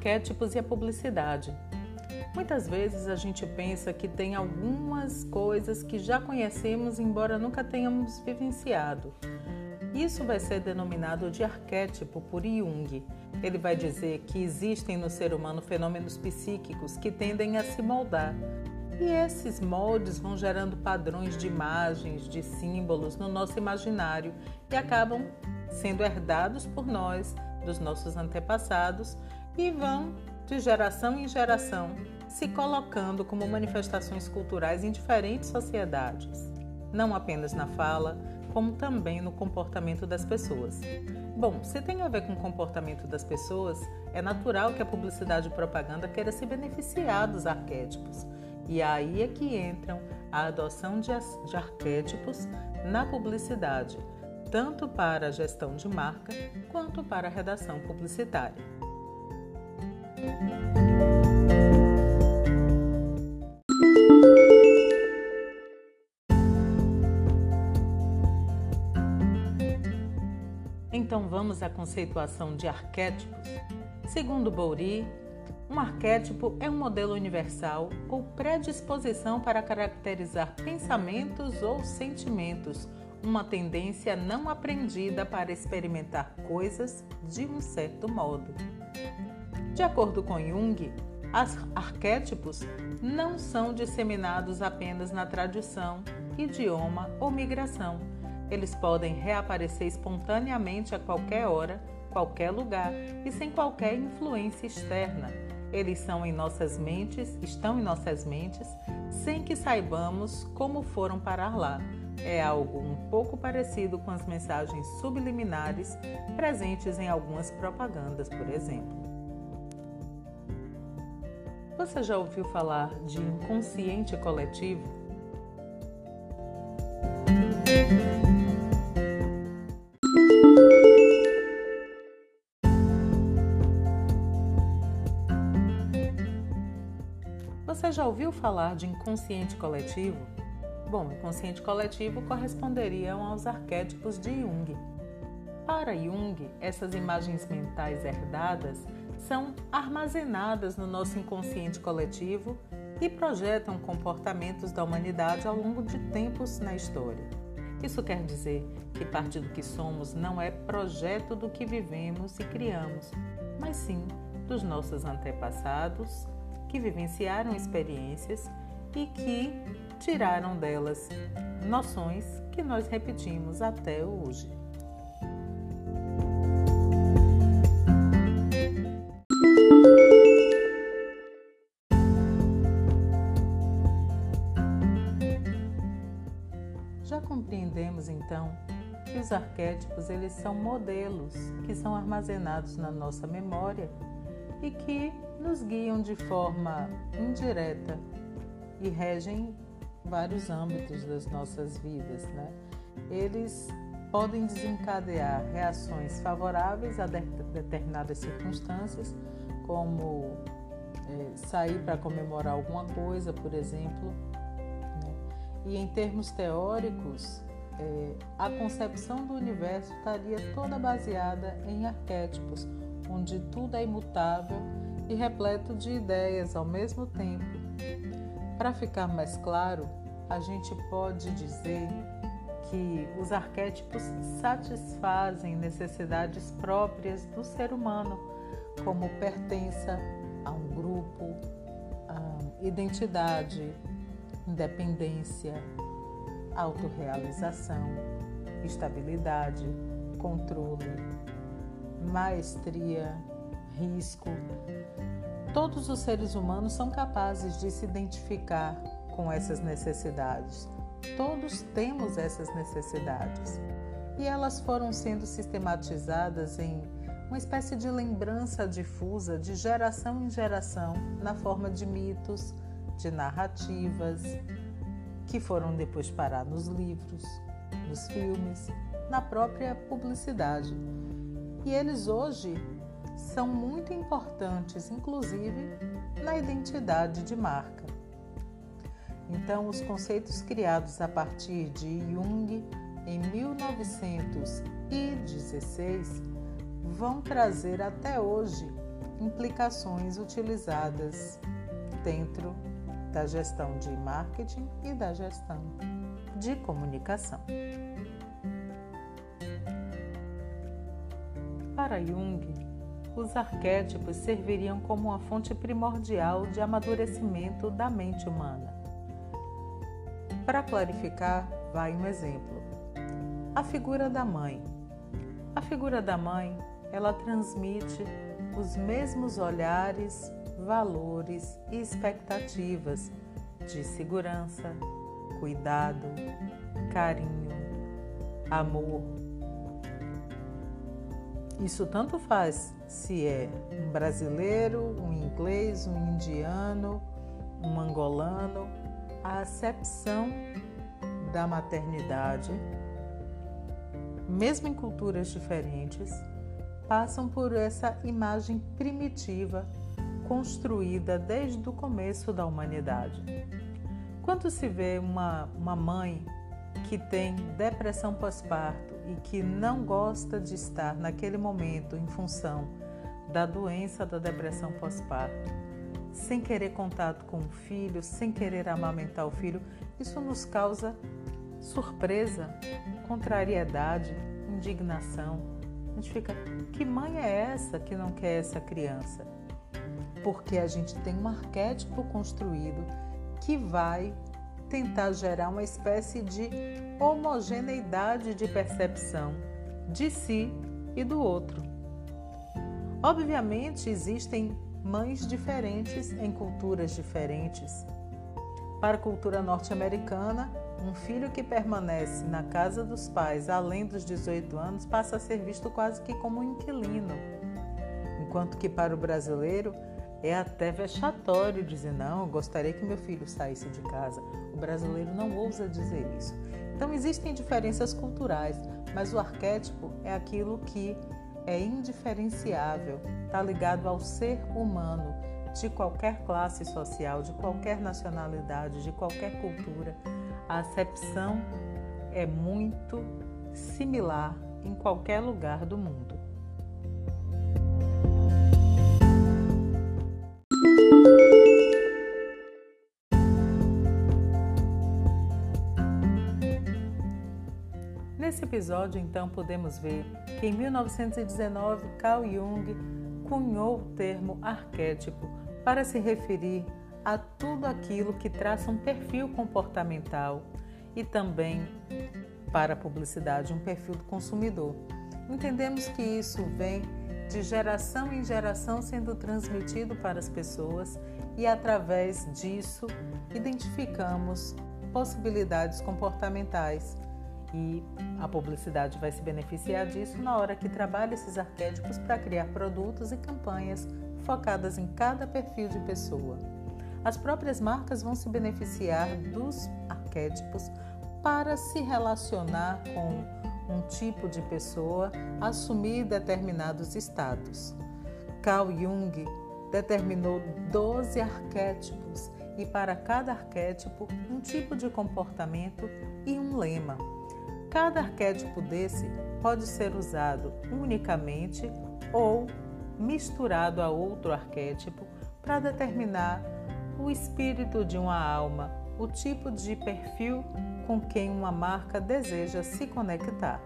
arquétipos e a publicidade. Muitas vezes a gente pensa que tem algumas coisas que já conhecemos, embora nunca tenhamos vivenciado. Isso vai ser denominado de arquétipo por Jung. Ele vai dizer que existem no ser humano fenômenos psíquicos que tendem a se moldar. E esses moldes vão gerando padrões de imagens, de símbolos no nosso imaginário e acabam sendo herdados por nós, dos nossos antepassados, e vão de geração em geração se colocando como manifestações culturais em diferentes sociedades, não apenas na fala, como também no comportamento das pessoas. Bom, se tem a ver com o comportamento das pessoas, é natural que a publicidade e propaganda queira se beneficiar dos arquétipos. E aí é que entram a adoção de, de arquétipos na publicidade, tanto para a gestão de marca quanto para a redação publicitária. Então vamos à conceituação de arquétipos. Segundo Bouri, um arquétipo é um modelo universal ou predisposição para caracterizar pensamentos ou sentimentos, uma tendência não aprendida para experimentar coisas de um certo modo. De acordo com Jung, os arquétipos não são disseminados apenas na tradição, idioma ou migração eles podem reaparecer espontaneamente a qualquer hora, qualquer lugar e sem qualquer influência externa. Eles são em nossas mentes, estão em nossas mentes, sem que saibamos como foram parar lá. É algo um pouco parecido com as mensagens subliminares presentes em algumas propagandas, por exemplo. Você já ouviu falar de inconsciente coletivo? Você já ouviu falar de inconsciente coletivo? Bom, inconsciente coletivo corresponderiam aos arquétipos de Jung. Para Jung, essas imagens mentais herdadas são armazenadas no nosso inconsciente coletivo e projetam comportamentos da humanidade ao longo de tempos na história. Isso quer dizer que parte do que somos não é projeto do que vivemos e criamos, mas sim dos nossos antepassados que vivenciaram experiências e que tiraram delas noções que nós repetimos até hoje. Compreendemos então que os arquétipos eles são modelos que são armazenados na nossa memória e que nos guiam de forma indireta e regem vários âmbitos das nossas vidas. Né? Eles podem desencadear reações favoráveis a de determinadas circunstâncias, como é, sair para comemorar alguma coisa, por exemplo. E em termos teóricos, é, a concepção do universo estaria toda baseada em arquétipos, onde tudo é imutável e repleto de ideias ao mesmo tempo. Para ficar mais claro, a gente pode dizer que os arquétipos satisfazem necessidades próprias do ser humano, como pertença a um grupo, a identidade, independência, autorrealização, estabilidade, controle, maestria, risco. Todos os seres humanos são capazes de se identificar com essas necessidades. Todos temos essas necessidades. E elas foram sendo sistematizadas em uma espécie de lembrança difusa de geração em geração, na forma de mitos, de narrativas, que foram depois parar nos livros, nos filmes, na própria publicidade. E eles hoje são muito importantes, inclusive na identidade de marca. Então, os conceitos criados a partir de Jung em 1916 vão trazer até hoje implicações utilizadas dentro da gestão de marketing e da gestão de comunicação. Para Jung, os arquétipos serviriam como uma fonte primordial de amadurecimento da mente humana. Para clarificar, vai um exemplo. A figura da mãe. A figura da mãe, ela transmite os mesmos olhares, valores e expectativas de segurança, cuidado, carinho, amor. Isso tanto faz se é um brasileiro, um inglês, um indiano, um angolano, a acepção da maternidade, mesmo em culturas diferentes, passam por essa imagem primitiva construída desde o começo da humanidade. Quando se vê uma, uma mãe que tem depressão pós-parto e que não gosta de estar naquele momento em função da doença da depressão pós-parto, sem querer contato com o filho, sem querer amamentar o filho, isso nos causa surpresa, contrariedade, indignação. A gente fica, que mãe é essa que não quer essa criança? Porque a gente tem um arquétipo construído que vai tentar gerar uma espécie de homogeneidade de percepção de si e do outro. Obviamente, existem mães diferentes em culturas diferentes. Para a cultura norte-americana, um filho que permanece na casa dos pais além dos 18 anos passa a ser visto quase que como um inquilino, enquanto que para o brasileiro é até vexatório dizer não, gostaria que meu filho saísse de casa. O brasileiro não ousa dizer isso. Então existem diferenças culturais, mas o arquétipo é aquilo que é indiferenciável, está ligado ao ser humano de qualquer classe social, de qualquer nacionalidade, de qualquer cultura. A acepção é muito similar em qualquer lugar do mundo. Nesse episódio, então, podemos ver que em 1919 Carl Jung cunhou o termo arquétipo para se referir a tudo aquilo que traça um perfil comportamental e também para a publicidade um perfil do consumidor. Entendemos que isso vem de geração em geração sendo transmitido para as pessoas e através disso identificamos possibilidades comportamentais e a publicidade vai se beneficiar disso na hora que trabalha esses arquétipos para criar produtos e campanhas focadas em cada perfil de pessoa. As próprias marcas vão se beneficiar dos arquétipos para se relacionar com um tipo de pessoa, assumir determinados status. Carl Jung determinou 12 arquétipos e para cada arquétipo um tipo de comportamento e um lema. Cada arquétipo desse pode ser usado unicamente ou misturado a outro arquétipo para determinar o espírito de uma alma, o tipo de perfil com quem uma marca deseja se conectar.